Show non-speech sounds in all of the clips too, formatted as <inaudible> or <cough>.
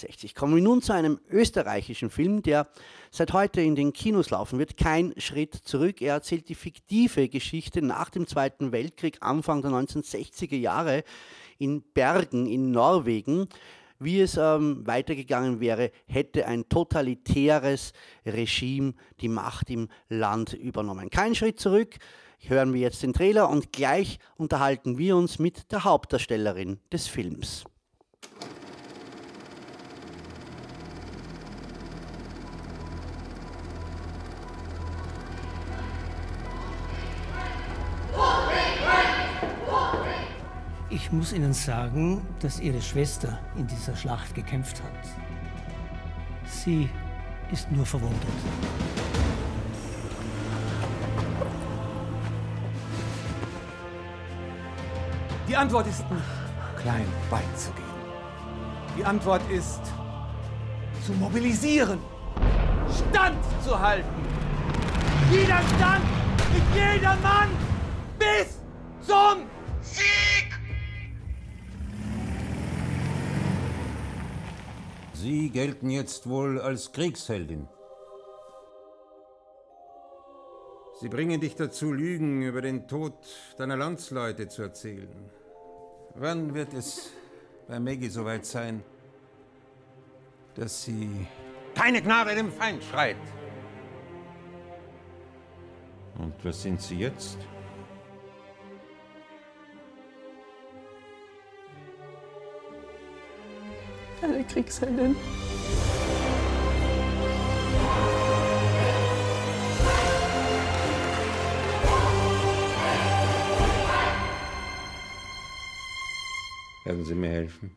60 kommen wir nun zu einem österreichischen Film, der seit heute in den Kinos laufen wird. Kein Schritt zurück. Er erzählt die fiktive Geschichte nach dem Zweiten Weltkrieg, Anfang der 1960er Jahre in Bergen in Norwegen. Wie es ähm, weitergegangen wäre, hätte ein totalitäres Regime die Macht im Land übernommen. Kein Schritt zurück. Hören wir jetzt den Trailer und gleich unterhalten wir uns mit der Hauptdarstellerin des Films. Ich muss Ihnen sagen, dass Ihre Schwester in dieser Schlacht gekämpft hat. Sie ist nur verwundet. Die Antwort ist nicht klein beizugehen. Die Antwort ist zu mobilisieren, Stand zu halten. Widerstand mit jeder Mann bis zum Sie gelten jetzt wohl als Kriegsheldin. Sie bringen dich dazu, Lügen über den Tod deiner Landsleute zu erzählen. Wann wird es bei Maggie soweit sein, dass sie keine Gnade dem Feind schreit? Und was sind sie jetzt? Kriegsheldin. Werden Sie mir helfen?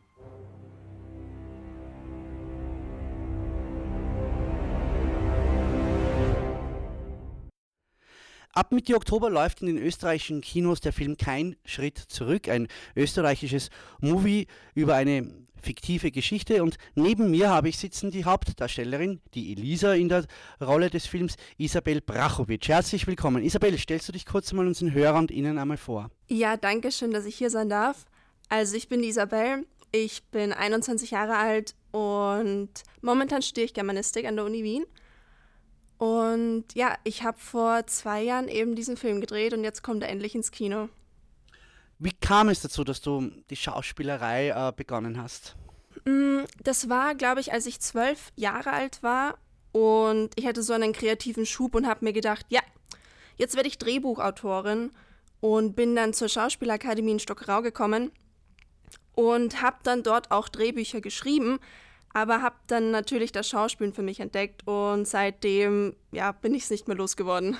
Ab Mitte Oktober läuft in den österreichischen Kinos der Film Kein Schritt zurück, ein österreichisches Movie über eine fiktive Geschichte. Und neben mir habe ich sitzen die Hauptdarstellerin, die Elisa in der Rolle des Films, Isabel Brachowitsch. Herzlich willkommen. Isabel, stellst du dich kurz mal unseren Hörern und Ihnen einmal vor? Ja, danke schön, dass ich hier sein darf. Also ich bin die Isabel, ich bin 21 Jahre alt und momentan studiere ich Germanistik an der Uni Wien. Und ja, ich habe vor zwei Jahren eben diesen Film gedreht und jetzt kommt er endlich ins Kino. Wie kam es dazu, dass du die Schauspielerei äh, begonnen hast? Mm, das war, glaube ich, als ich zwölf Jahre alt war und ich hatte so einen kreativen Schub und habe mir gedacht, ja, jetzt werde ich Drehbuchautorin und bin dann zur Schauspielakademie in Stockerau gekommen und habe dann dort auch Drehbücher geschrieben, aber habe dann natürlich das Schauspielen für mich entdeckt und seitdem ja, bin ich es nicht mehr losgeworden.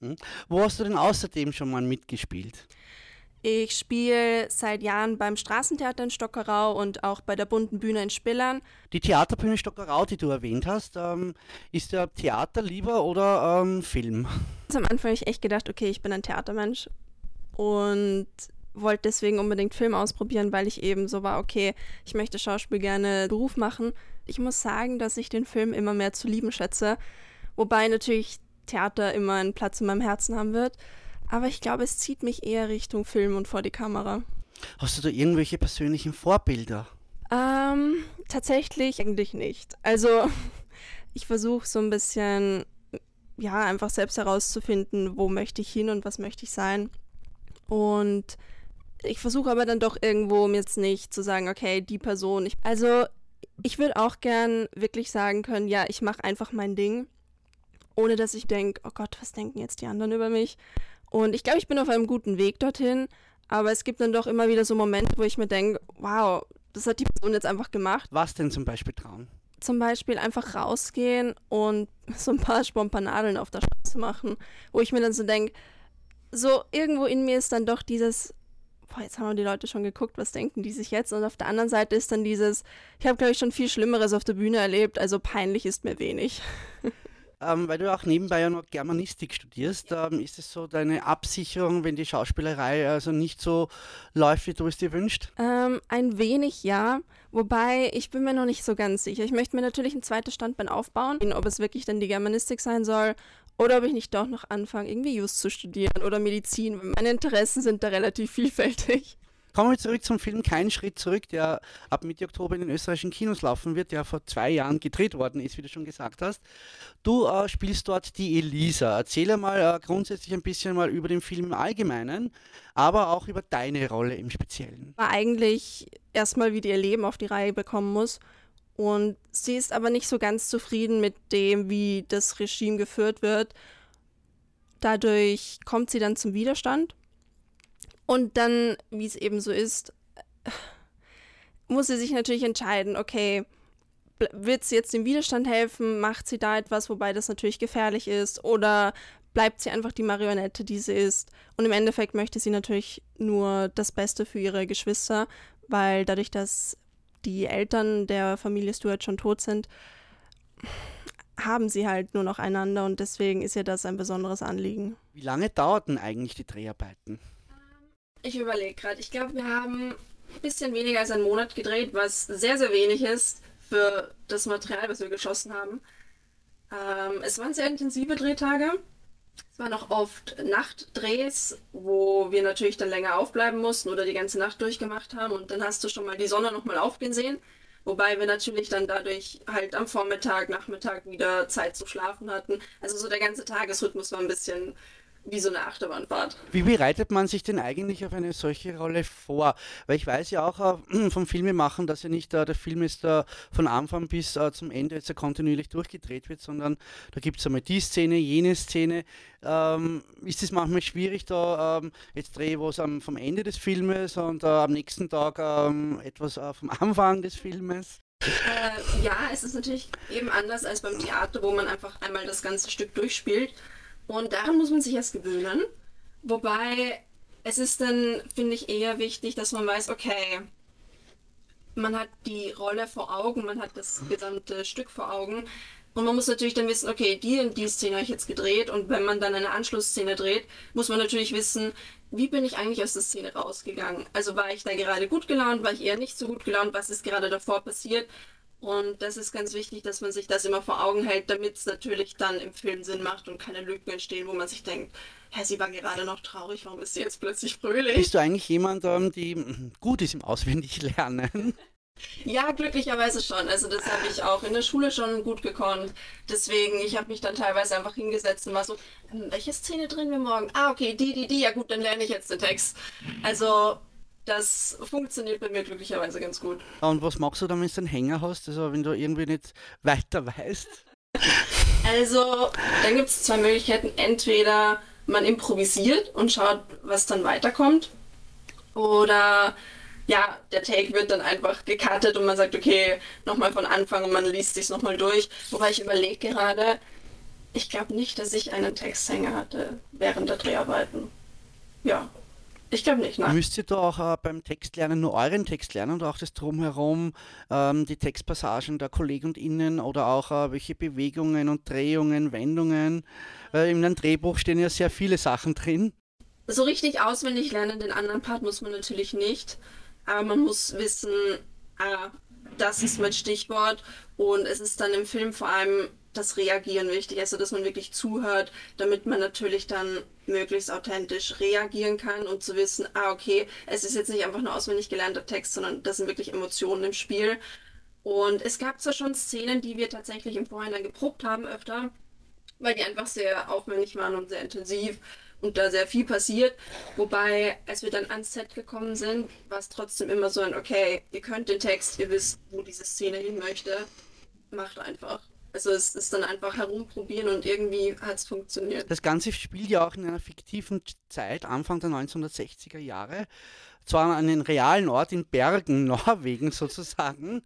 Hm. Wo hast du denn außerdem schon mal mitgespielt? Ich spiele seit Jahren beim Straßentheater in Stockerau und auch bei der Bunten Bühne in Spillern. Die Theaterbühne Stockerau, die du erwähnt hast, ähm, ist der Theater lieber oder ähm, Film? Also am Anfang habe ich echt gedacht, okay, ich bin ein Theatermensch und wollte deswegen unbedingt Film ausprobieren, weil ich eben so war, okay, ich möchte Schauspiel gerne Beruf machen. Ich muss sagen, dass ich den Film immer mehr zu lieben schätze, wobei natürlich Theater immer einen Platz in meinem Herzen haben wird. Aber ich glaube, es zieht mich eher Richtung Film und vor die Kamera. Hast du da irgendwelche persönlichen Vorbilder? Ähm, tatsächlich eigentlich nicht. Also <laughs> ich versuche so ein bisschen, ja, einfach selbst herauszufinden, wo möchte ich hin und was möchte ich sein. Und ich versuche aber dann doch irgendwo um jetzt nicht zu sagen, okay, die Person. Ich, also ich würde auch gern wirklich sagen können, ja, ich mache einfach mein Ding, ohne dass ich denke, oh Gott, was denken jetzt die anderen über mich? Und ich glaube, ich bin auf einem guten Weg dorthin, aber es gibt dann doch immer wieder so Momente, wo ich mir denke, wow, das hat die Person jetzt einfach gemacht. Was denn zum Beispiel trauen? Zum Beispiel einfach rausgehen und so ein paar Spompanadeln auf der Straße machen, wo ich mir dann so denke, so irgendwo in mir ist dann doch dieses, boah, jetzt haben die Leute schon geguckt, was denken die sich jetzt? Und auf der anderen Seite ist dann dieses, ich habe, glaube ich, schon viel Schlimmeres auf der Bühne erlebt, also peinlich ist mir wenig. <laughs> Ähm, weil du auch nebenbei ja noch Germanistik studierst, ähm, ist es so deine Absicherung, wenn die Schauspielerei also nicht so läuft, wie du es dir wünschst? Ähm, ein wenig ja, wobei ich bin mir noch nicht so ganz sicher. Ich möchte mir natürlich ein zweites Standbein aufbauen, ob es wirklich dann die Germanistik sein soll oder ob ich nicht doch noch anfange, irgendwie Just zu studieren oder Medizin. Meine Interessen sind da relativ vielfältig. Kommen wir zurück zum Film Kein Schritt zurück, der ab Mitte Oktober in den österreichischen Kinos laufen wird, der vor zwei Jahren gedreht worden ist, wie du schon gesagt hast. Du äh, spielst dort die Elisa. Erzähle mal äh, grundsätzlich ein bisschen mal über den Film im Allgemeinen, aber auch über deine Rolle im Speziellen. War eigentlich erstmal, wie die ihr Leben auf die Reihe bekommen muss. Und sie ist aber nicht so ganz zufrieden mit dem, wie das Regime geführt wird. Dadurch kommt sie dann zum Widerstand und dann, wie es eben so ist, muss sie sich natürlich entscheiden, okay, wird sie jetzt dem Widerstand helfen? Macht sie da etwas, wobei das natürlich gefährlich ist? Oder bleibt sie einfach die Marionette, die sie ist? Und im Endeffekt möchte sie natürlich nur das Beste für ihre Geschwister, weil dadurch, dass die Eltern der Familie Stuart schon tot sind, haben sie halt nur noch einander und deswegen ist ihr das ein besonderes Anliegen. Wie lange dauerten eigentlich die Dreharbeiten? Ich überlege gerade. Ich glaube, wir haben ein bisschen weniger als einen Monat gedreht, was sehr, sehr wenig ist für das Material, was wir geschossen haben. Ähm, es waren sehr intensive Drehtage. Es waren auch oft Nachtdrehs, wo wir natürlich dann länger aufbleiben mussten oder die ganze Nacht durchgemacht haben. Und dann hast du schon mal die Sonne nochmal aufgehen sehen. Wobei wir natürlich dann dadurch halt am Vormittag, Nachmittag wieder Zeit zu schlafen hatten. Also so der ganze Tagesrhythmus war ein bisschen wie so eine Achterbahnfahrt. Wie bereitet man sich denn eigentlich auf eine solche Rolle vor? Weil ich weiß ja auch äh, <clears throat> vom Filmemachen, dass ja nicht äh, der Film ist äh, von Anfang bis äh, zum Ende jetzt kontinuierlich durchgedreht wird, sondern da gibt es einmal die Szene, jene Szene. Ähm, ist es manchmal schwierig, da ähm, jetzt drehe ich was am, vom Ende des Filmes und äh, am nächsten Tag ähm, etwas äh, vom <laughs> Anfang des Filmes? Ja, es ist natürlich eben anders als beim Theater, wo man einfach einmal das ganze Stück durchspielt. Und daran muss man sich erst gewöhnen. Wobei es ist dann, finde ich, eher wichtig, dass man weiß, okay, man hat die Rolle vor Augen, man hat das gesamte Stück vor Augen. Und man muss natürlich dann wissen, okay, die und die Szene habe ich jetzt gedreht. Und wenn man dann eine Anschlussszene dreht, muss man natürlich wissen, wie bin ich eigentlich aus der Szene rausgegangen? Also war ich da gerade gut gelaunt, war ich eher nicht so gut gelaunt, was ist gerade davor passiert? Und das ist ganz wichtig, dass man sich das immer vor Augen hält, damit es natürlich dann im Film Sinn macht und keine Lücken entstehen, wo man sich denkt, Hä, sie war gerade noch traurig, warum ist sie jetzt plötzlich fröhlich? Bist du eigentlich jemand, ähm, die gut ist im Auswendiglernen? Ja, glücklicherweise schon. Also das habe ich auch in der Schule schon gut gekonnt. Deswegen, ich habe mich dann teilweise einfach hingesetzt und war so, hm, welche Szene drehen wir morgen? Ah, okay, die, die, die, ja gut, dann lerne ich jetzt den Text. Also das funktioniert bei mir glücklicherweise ganz gut. Und was machst du dann, wenn du einen Hänger hast? Also wenn du irgendwie nicht weiter weißt? <laughs> Also, dann gibt es zwei Möglichkeiten. Entweder man improvisiert und schaut, was dann weiterkommt. Oder ja, der Take wird dann einfach gecuttet und man sagt, okay, nochmal von Anfang und man liest sich nochmal durch. Wobei ich überlege gerade, ich glaube nicht, dass ich einen Texthänger hatte während der Dreharbeiten. Ja, ich glaube nicht, nein. Müsst ihr da auch äh, beim Textlernen nur euren Text lernen oder auch das Drumherum, ähm, die Textpassagen der Kollegen und Innen oder auch äh, welche Bewegungen und Drehungen, Wendungen? Äh, in einem Drehbuch stehen ja sehr viele Sachen drin. So richtig auswendig lernen, den anderen Part muss man natürlich nicht. Aber man muss wissen, ah, das ist mein Stichwort. Und es ist dann im Film vor allem das Reagieren wichtig, also dass man wirklich zuhört, damit man natürlich dann möglichst authentisch reagieren kann und zu wissen, ah okay, es ist jetzt nicht einfach nur auswendig gelernter Text, sondern das sind wirklich Emotionen im Spiel. Und es gab zwar schon Szenen, die wir tatsächlich im Vorhinein geprobt haben öfter, weil die einfach sehr aufwendig waren und sehr intensiv und da sehr viel passiert. Wobei, als wir dann ans Set gekommen sind, war es trotzdem immer so ein, okay, ihr könnt den Text, ihr wisst, wo diese Szene hin möchte, macht einfach. Also es ist dann einfach herumprobieren und irgendwie hat es funktioniert. Das Ganze spielt ja auch in einer fiktiven Zeit, Anfang der 1960er Jahre. Zwar an einem realen Ort in Bergen, <laughs> Norwegen sozusagen.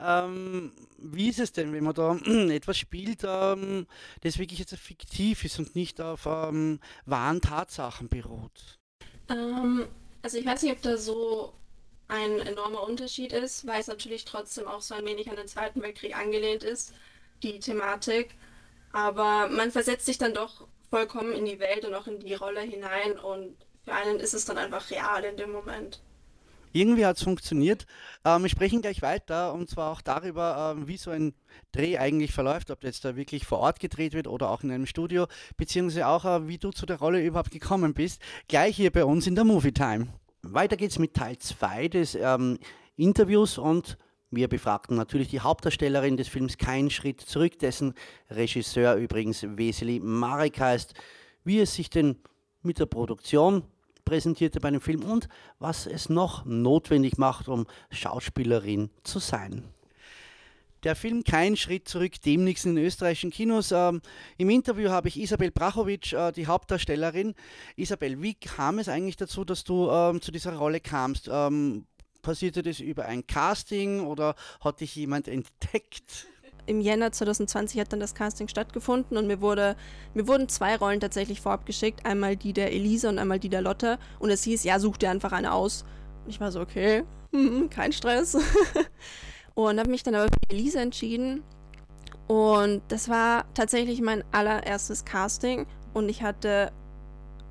Ähm, wie ist es denn, wenn man da <clears throat> etwas spielt, ähm, das wirklich jetzt fiktiv ist und nicht auf ähm, wahren Tatsachen beruht? Ähm, also ich weiß nicht, ob da so ein enormer Unterschied ist, weil es natürlich trotzdem auch so ein wenig an den Zweiten Weltkrieg angelehnt ist die Thematik. Aber man versetzt sich dann doch vollkommen in die Welt und auch in die Rolle hinein und für einen ist es dann einfach real in dem Moment. Irgendwie hat es funktioniert. Ähm, wir sprechen gleich weiter und zwar auch darüber, ähm, wie so ein Dreh eigentlich verläuft, ob jetzt da wirklich vor Ort gedreht wird oder auch in einem Studio, beziehungsweise auch, äh, wie du zu der Rolle überhaupt gekommen bist. Gleich hier bei uns in der Movie Time. Weiter geht's mit Teil 2 des ähm, Interviews und wir befragten natürlich die Hauptdarstellerin des Films Kein Schritt zurück, dessen Regisseur übrigens Vesely Marek heißt, wie es sich denn mit der Produktion präsentierte bei dem Film und was es noch notwendig macht, um Schauspielerin zu sein. Der Film Kein Schritt zurück, demnächst in den österreichischen Kinos. Ähm, Im Interview habe ich Isabel Brachowitsch, äh, die Hauptdarstellerin. Isabel, wie kam es eigentlich dazu, dass du ähm, zu dieser Rolle kamst? Ähm, passierte das über ein Casting oder hat dich jemand entdeckt? Im Jänner 2020 hat dann das Casting stattgefunden und mir, wurde, mir wurden zwei Rollen tatsächlich vorab geschickt. Einmal die der Elisa und einmal die der Lotte. Und es hieß, ja, such dir einfach eine aus. Und ich war so, okay, <laughs> kein Stress. <laughs> und habe mich dann aber für Elisa entschieden. Und das war tatsächlich mein allererstes Casting. Und ich hatte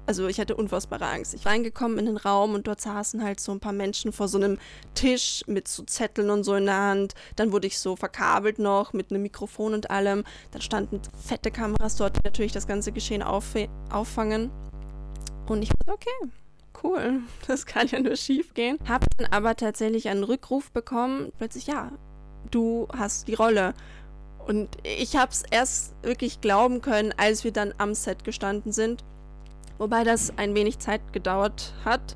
also ich hatte unfassbare Angst. Ich war reingekommen in den Raum und dort saßen halt so ein paar Menschen vor so einem Tisch mit so Zetteln und so in der Hand. Dann wurde ich so verkabelt noch mit einem Mikrofon und allem. Dann standen fette Kameras dort, die natürlich das ganze Geschehen auf auffangen. Und ich war okay, cool, <laughs> das kann ja nur schief gehen. Hab dann aber tatsächlich einen Rückruf bekommen. Plötzlich, ja, du hast die Rolle. Und ich habe es erst wirklich glauben können, als wir dann am Set gestanden sind Wobei das ein wenig Zeit gedauert hat,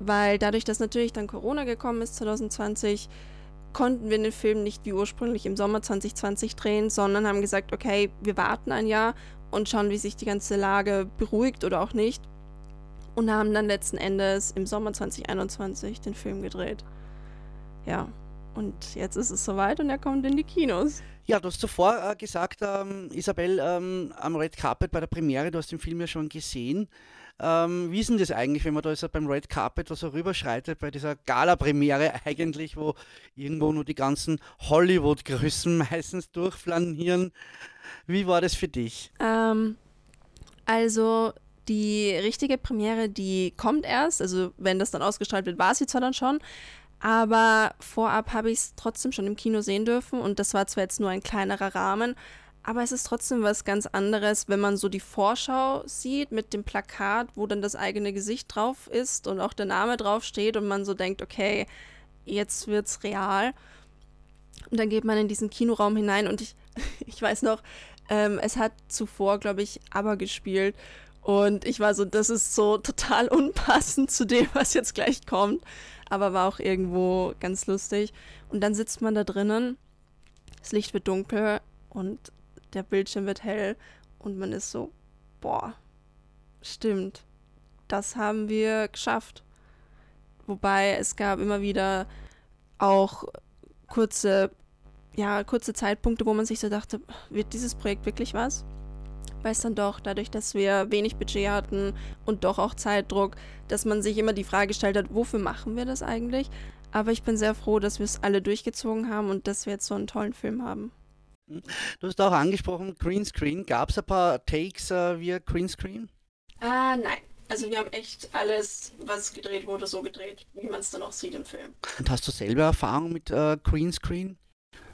weil dadurch, dass natürlich dann Corona gekommen ist 2020, konnten wir den Film nicht wie ursprünglich im Sommer 2020 drehen, sondern haben gesagt, okay, wir warten ein Jahr und schauen, wie sich die ganze Lage beruhigt oder auch nicht. Und haben dann letzten Endes im Sommer 2021 den Film gedreht. Ja, und jetzt ist es soweit und er kommt in die Kinos. Ja, du hast zuvor äh, gesagt, ähm, Isabel, ähm, am Red Carpet bei der Premiere, du hast den Film ja schon gesehen. Ähm, wie ist denn das eigentlich, wenn man da also beim Red Carpet so rüberschreitet, bei dieser Gala-Premiere <laughs> eigentlich, wo irgendwo nur die ganzen Hollywood-Größen <laughs> meistens durchflanieren? Wie war das für dich? Ähm, also die richtige Premiere, die kommt erst, also wenn das dann ausgestrahlt wird, war sie zwar dann schon, aber vorab habe ich es trotzdem schon im Kino sehen dürfen und das war zwar jetzt nur ein kleinerer Rahmen, aber es ist trotzdem was ganz anderes, wenn man so die Vorschau sieht mit dem Plakat, wo dann das eigene Gesicht drauf ist und auch der Name drauf steht und man so denkt, okay, jetzt wird's real. Und dann geht man in diesen Kinoraum hinein und ich, <laughs> ich weiß noch, ähm, es hat zuvor, glaube ich, aber gespielt. Und ich war so, das ist so total unpassend zu dem, was jetzt gleich kommt aber war auch irgendwo ganz lustig. Und dann sitzt man da drinnen, das Licht wird dunkel und der Bildschirm wird hell und man ist so, boah, stimmt, das haben wir geschafft. Wobei es gab immer wieder auch kurze, ja, kurze Zeitpunkte, wo man sich so dachte, wird dieses Projekt wirklich was? Weil es dann doch, dadurch, dass wir wenig Budget hatten und doch auch Zeitdruck, dass man sich immer die Frage gestellt hat, wofür machen wir das eigentlich? Aber ich bin sehr froh, dass wir es alle durchgezogen haben und dass wir jetzt so einen tollen Film haben. Du hast auch angesprochen, Greenscreen. Gab es ein paar Takes äh, via Greenscreen? Ah, nein. Also wir haben echt alles, was gedreht wurde, so gedreht, wie man es dann auch sieht im Film. Und hast du selber Erfahrung mit äh, Greenscreen?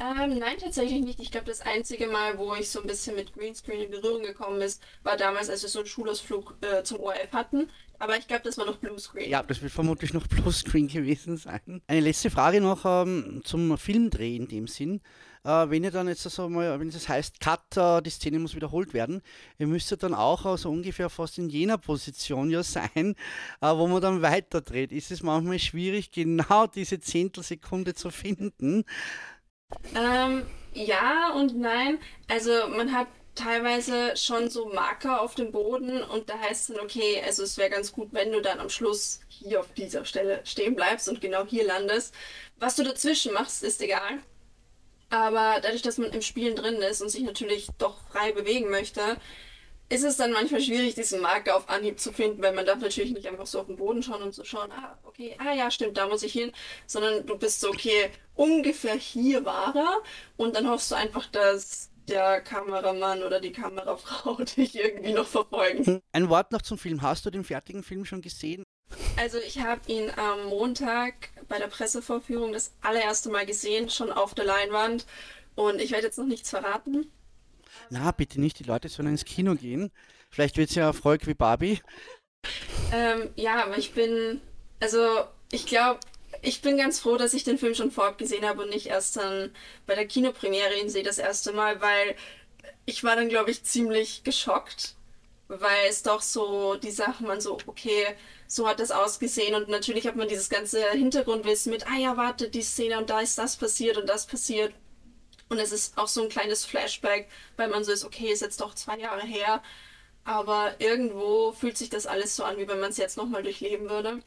Ähm, nein, tatsächlich nicht. Ich glaube, das einzige Mal, wo ich so ein bisschen mit Greenscreen in Berührung gekommen ist, war damals, als wir so einen Schulausflug äh, zum ORF hatten. Aber ich glaube, das war noch Bluescreen. Ja, das wird vermutlich noch <laughs> Bluescreen gewesen sein. Eine letzte Frage noch ähm, zum Filmdreh in dem Sinn. Äh, wenn ihr dann jetzt so mal, wenn es heißt, Cut, äh, die Szene muss wiederholt werden, ihr müsst dann auch so also ungefähr fast in jener Position ja sein, äh, wo man dann weiterdreht. Ist es manchmal schwierig, genau diese Zehntelsekunde zu finden? Ähm, ja und nein. Also man hat teilweise schon so Marker auf dem Boden und da heißt es dann, okay, also es wäre ganz gut, wenn du dann am Schluss hier auf dieser Stelle stehen bleibst und genau hier landest. Was du dazwischen machst, ist egal. Aber dadurch, dass man im Spielen drin ist und sich natürlich doch frei bewegen möchte, ist es dann manchmal schwierig, diesen Marker auf Anhieb zu finden, weil man darf natürlich nicht einfach so auf den Boden schauen und so schauen, ah, okay, ah ja, stimmt, da muss ich hin, sondern du bist so, okay, ungefähr hier war er und dann hoffst du einfach, dass der Kameramann oder die Kamerafrau <laughs> dich irgendwie noch verfolgen. Hm, ein Wort noch zum Film. Hast du den fertigen Film schon gesehen? Also ich habe ihn am Montag bei der Pressevorführung das allererste Mal gesehen, schon auf der Leinwand. Und ich werde jetzt noch nichts verraten na, bitte nicht, die Leute sollen ins Kino gehen. Vielleicht wird es ja Erfolg wie Barbie. Ähm, ja, aber ich bin Also ich glaube, ich bin ganz froh, dass ich den Film schon vorab gesehen habe und nicht erst dann bei der Kinopremiere ihn sehe das erste Mal, weil ich war dann, glaube ich, ziemlich geschockt, weil es doch so die Sachen man so, okay, so hat das ausgesehen und natürlich hat man dieses ganze Hintergrundwissen mit, ah ja, warte, die Szene und da ist das passiert und das passiert. Und es ist auch so ein kleines Flashback, weil man so ist, okay, ist jetzt doch zwei Jahre her. Aber irgendwo fühlt sich das alles so an, wie wenn man es jetzt nochmal durchleben würde.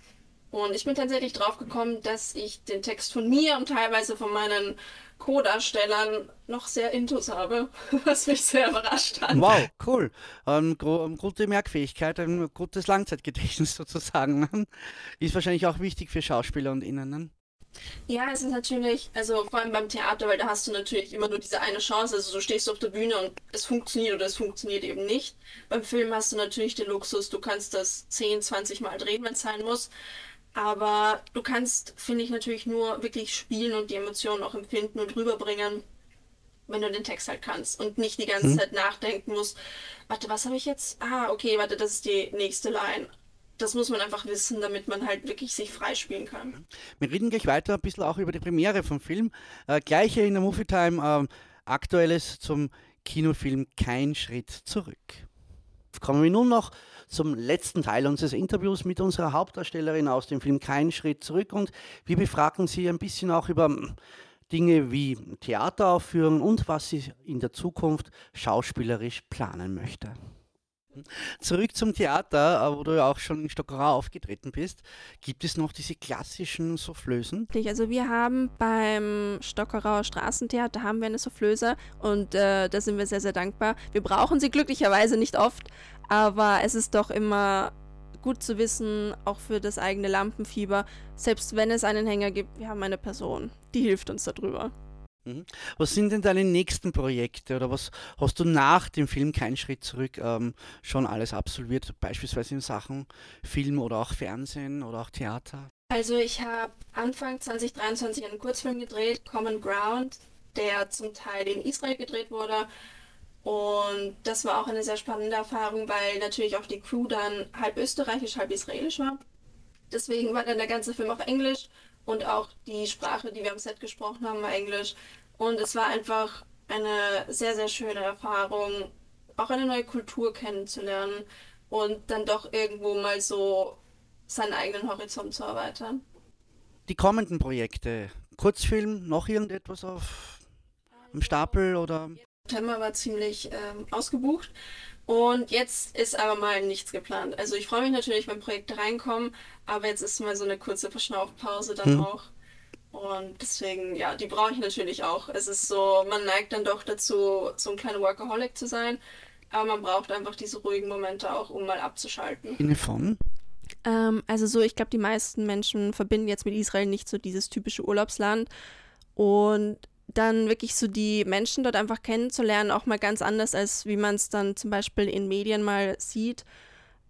Und ich bin tatsächlich drauf gekommen, dass ich den Text von mir und teilweise von meinen Co-Darstellern noch sehr intus habe, <laughs> was mich sehr überrascht hat. Wow, cool. Ähm, gute Merkfähigkeit, ein gutes Langzeitgedächtnis <laughs> sozusagen. Ist wahrscheinlich auch wichtig für Schauspieler und Innen. Ja, es ist natürlich, also vor allem beim Theater, weil da hast du natürlich immer nur diese eine Chance. Also du stehst auf der Bühne und es funktioniert oder es funktioniert eben nicht. Beim Film hast du natürlich den Luxus, du kannst das 10, 20 Mal drehen, wenn es sein muss. Aber du kannst, finde ich, natürlich nur wirklich spielen und die Emotionen auch empfinden und rüberbringen, wenn du den Text halt kannst und nicht die ganze hm. Zeit nachdenken musst. Warte, was habe ich jetzt? Ah, okay, warte, das ist die nächste Line. Das muss man einfach wissen, damit man halt wirklich sich freispielen kann. Wir reden gleich weiter ein bisschen auch über die Premiere vom Film. Äh, gleiche in der Movie Time, äh, aktuelles zum Kinofilm Kein Schritt zurück. Kommen wir nun noch zum letzten Teil unseres Interviews mit unserer Hauptdarstellerin aus dem Film Kein Schritt zurück und wir befragen sie ein bisschen auch über hm, Dinge wie Theateraufführungen und was sie in der Zukunft schauspielerisch planen möchte. Zurück zum Theater, äh, wo du ja auch schon in Stockerau aufgetreten bist. Gibt es noch diese klassischen Soufflösen? Also wir haben beim Stockerauer Straßentheater haben wir eine Soufflöse und äh, da sind wir sehr, sehr dankbar. Wir brauchen sie glücklicherweise nicht oft, aber es ist doch immer gut zu wissen, auch für das eigene Lampenfieber, selbst wenn es einen Hänger gibt, wir haben eine Person, die hilft uns darüber. Mhm. Was sind denn deine nächsten Projekte oder was hast du nach dem Film Kein Schritt zurück ähm, schon alles absolviert, beispielsweise in Sachen Film oder auch Fernsehen oder auch Theater? Also ich habe Anfang 2023 einen Kurzfilm gedreht, Common Ground, der zum Teil in Israel gedreht wurde. Und das war auch eine sehr spannende Erfahrung, weil natürlich auch die Crew dann halb österreichisch, halb israelisch war. Deswegen war dann der ganze Film auf Englisch und auch die Sprache, die wir am Set gesprochen haben, war Englisch. Und es war einfach eine sehr, sehr schöne Erfahrung, auch eine neue Kultur kennenzulernen und dann doch irgendwo mal so seinen eigenen Horizont zu erweitern. Die kommenden Projekte, Kurzfilm, noch irgendetwas auf dem Stapel oder? September war ziemlich ähm, ausgebucht und jetzt ist aber mal nichts geplant. Also ich freue mich natürlich, wenn Projekte reinkommen, aber jetzt ist mal so eine kurze Verschnaufpause dann hm. auch. Und deswegen, ja, die brauche ich natürlich auch. Es ist so, man neigt dann doch dazu, so ein kleiner Workaholic zu sein, aber man braucht einfach diese ruhigen Momente auch, um mal abzuschalten. In von? Ähm, also so, ich glaube, die meisten Menschen verbinden jetzt mit Israel nicht so dieses typische Urlaubsland. Und dann wirklich so die Menschen dort einfach kennenzulernen, auch mal ganz anders, als wie man es dann zum Beispiel in Medien mal sieht.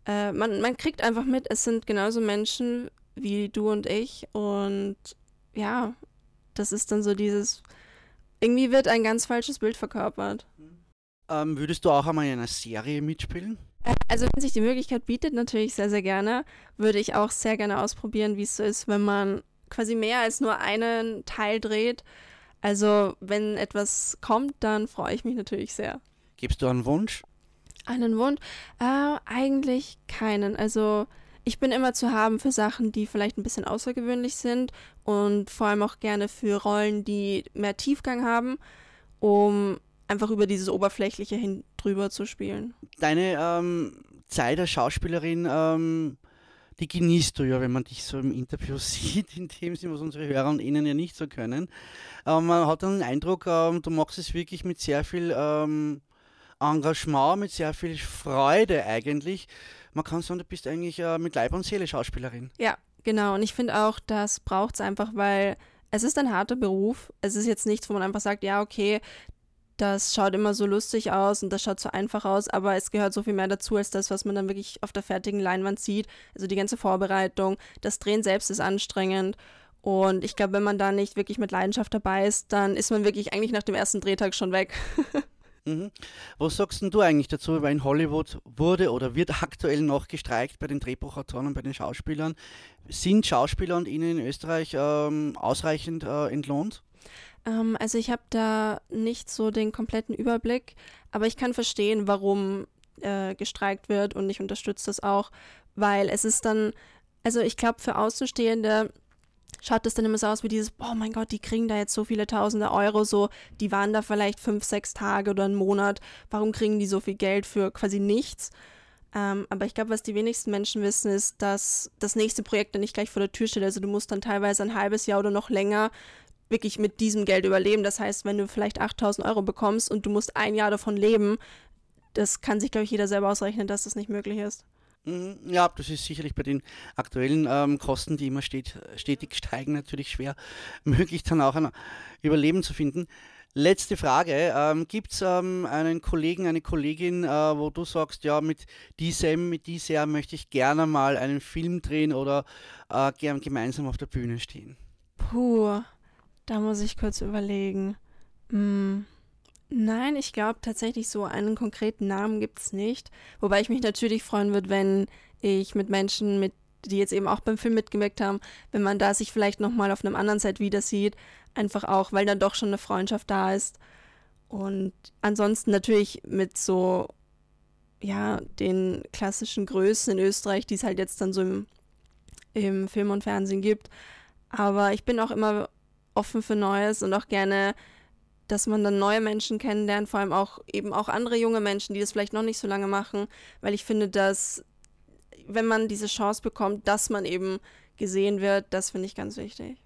Äh, man, man kriegt einfach mit, es sind genauso Menschen wie du und ich und ja, das ist dann so dieses, irgendwie wird ein ganz falsches Bild verkörpert. Ähm, würdest du auch einmal in einer Serie mitspielen? Äh, also wenn sich die Möglichkeit bietet, natürlich sehr, sehr gerne. Würde ich auch sehr gerne ausprobieren, wie es so ist, wenn man quasi mehr als nur einen Teil dreht. Also, wenn etwas kommt, dann freue ich mich natürlich sehr. Gibst du einen Wunsch? Einen Wunsch? Äh, eigentlich keinen. Also, ich bin immer zu haben für Sachen, die vielleicht ein bisschen außergewöhnlich sind und vor allem auch gerne für Rollen, die mehr Tiefgang haben, um einfach über dieses Oberflächliche hin drüber zu spielen. Deine ähm, Zeit als Schauspielerin ähm, die genießt du ja, wenn man dich so im Interview <laughs> sieht, in dem Sinne, was unsere Hörer und Ihnen ja nicht so können. Aber man hat dann den Eindruck, ähm, du machst es wirklich mit sehr viel ähm, Engagement, mit sehr viel Freude eigentlich. Man kann sagen, du bist eigentlich äh, mit Leib und Seele Schauspielerin. Ja, genau. Und ich finde auch, das braucht es einfach, weil es ist ein harter Beruf. Es ist jetzt nichts, wo man einfach sagt, ja, okay, das schaut immer so lustig aus und das schaut so einfach aus, aber es gehört so viel mehr dazu als das, was man dann wirklich auf der fertigen Leinwand sieht. Also die ganze Vorbereitung, das Drehen selbst ist anstrengend. Und ich glaube, wenn man da nicht wirklich mit Leidenschaft dabei ist, dann ist man wirklich eigentlich nach dem ersten Drehtag schon weg. <laughs> Mhm. Was sagst denn du eigentlich dazu? Weil in Hollywood wurde oder wird <laughs> aktuell noch gestreikt bei den Drehbuchautoren und bei den Schauspielern. Sind Schauspieler und Ihnen in Österreich ähm, ausreichend äh, entlohnt? Ähm, also ich habe da nicht so den kompletten Überblick, aber ich kann verstehen, warum äh, gestreikt wird und ich unterstütze das auch, weil es ist dann, also ich glaube für Außenstehende schaut das dann immer so aus wie dieses, oh mein Gott, die kriegen da jetzt so viele tausende Euro, so, die waren da vielleicht fünf, sechs Tage oder einen Monat, warum kriegen die so viel Geld für quasi nichts? Ähm, aber ich glaube, was die wenigsten Menschen wissen, ist, dass das nächste Projekt dann nicht gleich vor der Tür steht. Also du musst dann teilweise ein halbes Jahr oder noch länger wirklich mit diesem Geld überleben. Das heißt, wenn du vielleicht 8000 Euro bekommst und du musst ein Jahr davon leben, das kann sich, glaube ich, jeder selber ausrechnen, dass das nicht möglich ist. Mhm, ja, das ist sicherlich bei den aktuellen ähm, Kosten, die immer stet, stetig steigen, natürlich schwer <laughs> möglich, dann auch ein Überleben zu finden. Letzte Frage. Ähm, Gibt es ähm, einen Kollegen, eine Kollegin, äh, wo du sagst, ja, mit diesem, mit dieser möchte ich gerne mal einen Film drehen oder äh, gern gemeinsam auf der Bühne stehen? Puh, da muss ich kurz überlegen. Hm. Nein, ich glaube tatsächlich so einen konkreten Namen gibt es nicht. Wobei ich mich natürlich freuen würde, wenn ich mit Menschen, mit, die jetzt eben auch beim Film mitgewirkt haben, wenn man da sich vielleicht nochmal auf einem anderen Set wieder sieht. Einfach auch, weil dann doch schon eine Freundschaft da ist. Und ansonsten natürlich mit so, ja, den klassischen Größen in Österreich, die es halt jetzt dann so im, im Film und Fernsehen gibt. Aber ich bin auch immer offen für Neues und auch gerne dass man dann neue Menschen kennenlernt, vor allem auch eben auch andere junge Menschen, die das vielleicht noch nicht so lange machen, weil ich finde, dass wenn man diese Chance bekommt, dass man eben gesehen wird, das finde ich ganz wichtig.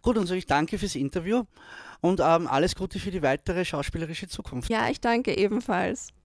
Gut, und so ich danke fürs Interview und ähm, alles Gute für die weitere schauspielerische Zukunft. Ja, ich danke ebenfalls.